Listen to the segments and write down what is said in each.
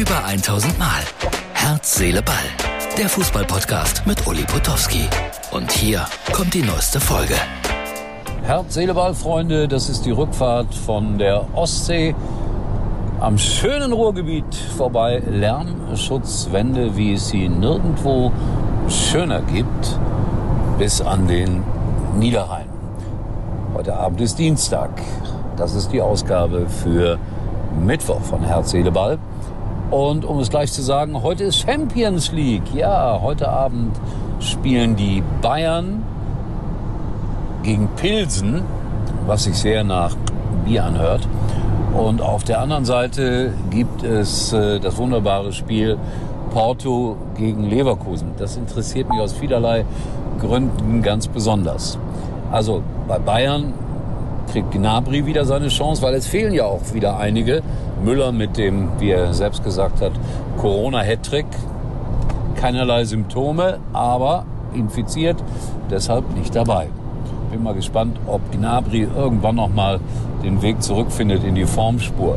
Über 1000 Mal. Herz, Seele, Ball. Der Fußballpodcast mit Uli Potowski. Und hier kommt die neueste Folge. Herz, Seele, Ball, Freunde, das ist die Rückfahrt von der Ostsee am schönen Ruhrgebiet vorbei. Lärmschutzwände, wie es sie nirgendwo schöner gibt, bis an den Niederrhein. Heute Abend ist Dienstag. Das ist die Ausgabe für Mittwoch von Herz, Seele, Ball. Und um es gleich zu sagen, heute ist Champions League. Ja, heute Abend spielen die Bayern gegen Pilsen, was sich sehr nach Bier anhört. Und auf der anderen Seite gibt es äh, das wunderbare Spiel Porto gegen Leverkusen. Das interessiert mich aus vielerlei Gründen ganz besonders. Also bei Bayern kriegt Gnabry wieder seine Chance, weil es fehlen ja auch wieder einige. Müller mit dem, wie er selbst gesagt hat, Corona-Hattrick. Keinerlei Symptome, aber infiziert, deshalb nicht dabei. Bin mal gespannt, ob Gnabry irgendwann noch mal den Weg zurückfindet in die Formspur.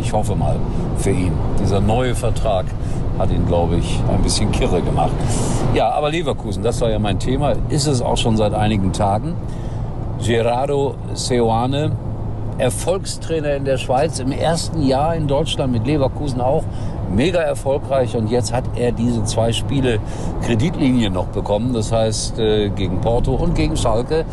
Ich hoffe mal für ihn. Dieser neue Vertrag hat ihn, glaube ich, ein bisschen kirre gemacht. Ja, aber Leverkusen, das war ja mein Thema, ist es auch schon seit einigen Tagen. Gerardo Seoane, Erfolgstrainer in der Schweiz, im ersten Jahr in Deutschland mit Leverkusen auch mega erfolgreich und jetzt hat er diese zwei Spiele Kreditlinien noch bekommen, das heißt äh, gegen Porto und gegen Schalke.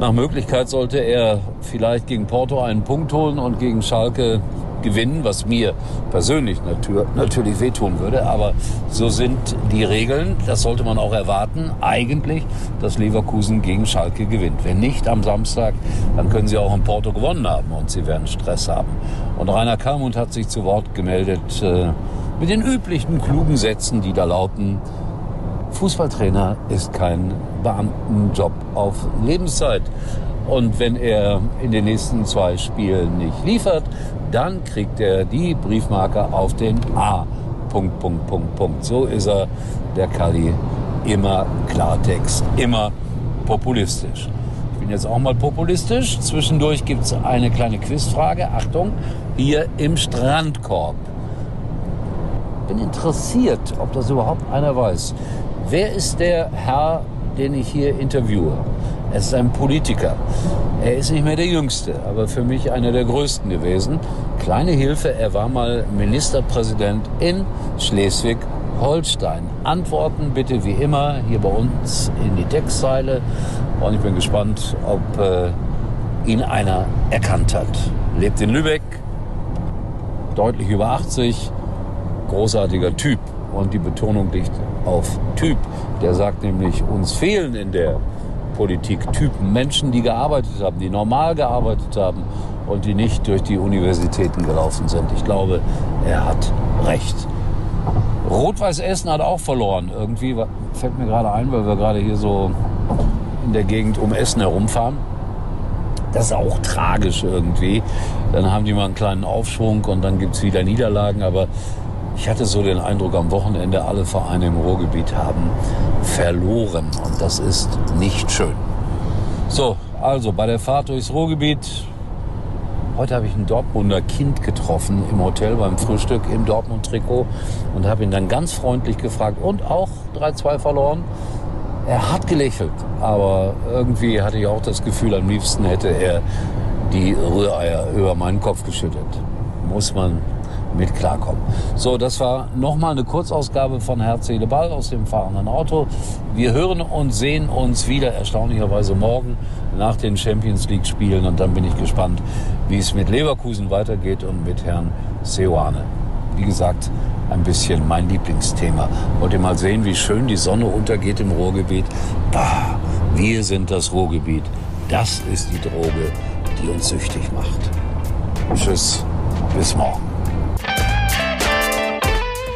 Nach Möglichkeit sollte er vielleicht gegen Porto einen Punkt holen und gegen Schalke gewinnen, was mir persönlich natür natürlich wehtun würde. Aber so sind die Regeln. Das sollte man auch erwarten. Eigentlich, dass Leverkusen gegen Schalke gewinnt. Wenn nicht am Samstag, dann können sie auch in Porto gewonnen haben und sie werden Stress haben. Und Rainer Kalmund hat sich zu Wort gemeldet äh, mit den üblichen klugen Sätzen, die da lauten, Fußballtrainer ist kein Beamtenjob auf Lebenszeit. Und wenn er in den nächsten zwei Spielen nicht liefert, dann kriegt er die Briefmarke auf den A. Punkt, Punkt, Punkt, Punkt. So ist er, der Kali, immer Klartext, immer populistisch. Ich bin jetzt auch mal populistisch. Zwischendurch gibt es eine kleine Quizfrage. Achtung, hier im Strandkorb. Bin interessiert, ob das überhaupt einer weiß. Wer ist der Herr, den ich hier interviewe? Es ist ein Politiker. Er ist nicht mehr der Jüngste, aber für mich einer der Größten gewesen. Kleine Hilfe, er war mal Ministerpräsident in Schleswig-Holstein. Antworten bitte wie immer hier bei uns in die Textzeile. Und ich bin gespannt, ob äh, ihn einer erkannt hat. Lebt in Lübeck, deutlich über 80, großartiger Typ. Und die Betonung liegt auf Typ. Der sagt nämlich, uns fehlen in der Politik Typen, Menschen, die gearbeitet haben, die normal gearbeitet haben und die nicht durch die Universitäten gelaufen sind. Ich glaube, er hat recht. Rot-Weiß Essen hat auch verloren. Irgendwie fällt mir gerade ein, weil wir gerade hier so in der Gegend um Essen herumfahren. Das ist auch tragisch irgendwie. Dann haben die mal einen kleinen Aufschwung und dann gibt es wieder Niederlagen. Aber ich hatte so den Eindruck, am Wochenende alle Vereine im Ruhrgebiet haben verloren. Und das ist nicht schön. So, also bei der Fahrt durchs Ruhrgebiet. Heute habe ich ein Dortmunder Kind getroffen im Hotel beim Frühstück im Dortmund-Trikot und habe ihn dann ganz freundlich gefragt und auch 3-2 verloren. Er hat gelächelt, aber irgendwie hatte ich auch das Gefühl, am liebsten hätte er die Rühreier über meinen Kopf geschüttet. Muss man mit klarkommen. So, das war nochmal eine Kurzausgabe von Herz, Seele, Ball aus dem fahrenden Auto. Wir hören und sehen uns wieder erstaunlicherweise morgen nach den Champions League Spielen und dann bin ich gespannt, wie es mit Leverkusen weitergeht und mit Herrn Seoane. Wie gesagt, ein bisschen mein Lieblingsthema. Wollt ihr mal sehen, wie schön die Sonne untergeht im Ruhrgebiet? Bah, wir sind das Ruhrgebiet. Das ist die Droge, die uns süchtig macht. Tschüss, bis morgen.